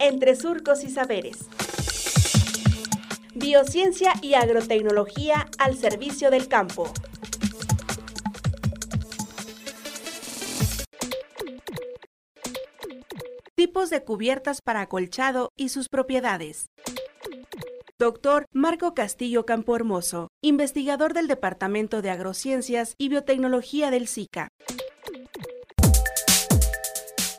entre surcos y saberes. Biociencia y agrotecnología al servicio del campo. Tipos de cubiertas para acolchado y sus propiedades. Doctor Marco Castillo Campo Hermoso, investigador del Departamento de Agrociencias y Biotecnología del SICA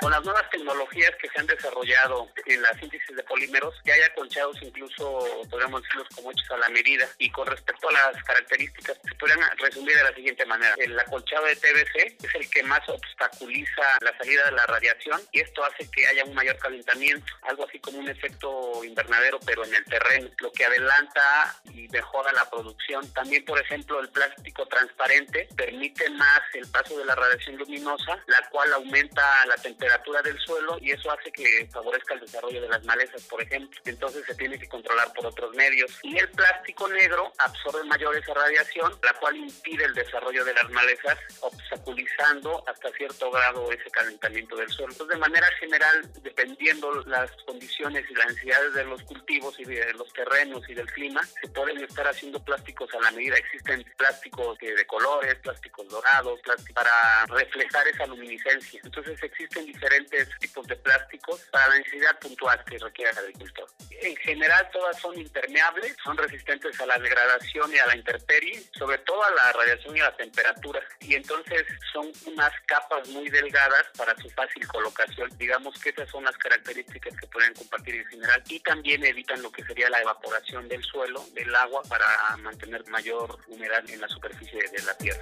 con las nuevas tecnologías que se han desarrollado en la síntesis de polímeros, ya hay acolchados incluso, podríamos decirlos como hechos a la medida. Y con respecto a las características, se podrían resumir de la siguiente manera. El acolchado de TBC es el que más obstaculiza la salida de la radiación y esto hace que haya un mayor calentamiento, algo así como un efecto invernadero, pero en el terreno, lo que adelanta y mejora la producción. También, por ejemplo, el plástico transparente permite más el paso de la radiación luminosa, la cual aumenta la temperatura temperatura del suelo y eso hace que favorezca el desarrollo de las malezas, por ejemplo. Entonces se tiene que controlar por otros medios. Y el plástico negro absorbe mayor esa radiación, la cual impide el desarrollo de las malezas, obstaculizando hasta cierto grado ese calentamiento del suelo. Entonces, de manera general, dependiendo las condiciones y las necesidades de los cultivos y de los terrenos y del clima, se pueden estar haciendo plásticos a la medida. Existen plásticos de colores, plásticos dorados, plásticos para reflejar esa luminiscencia. Entonces existen diferentes tipos de plásticos para la necesidad puntual que requiere el agricultor. En general todas son impermeables, son resistentes a la degradación y a la intemperie, sobre todo a la radiación y a la temperatura. Y entonces son unas capas muy delgadas para su fácil colocación. Digamos que esas son las características que pueden compartir en general. Y también evitan lo que sería la evaporación del suelo, del agua, para mantener mayor humedad en la superficie de la tierra.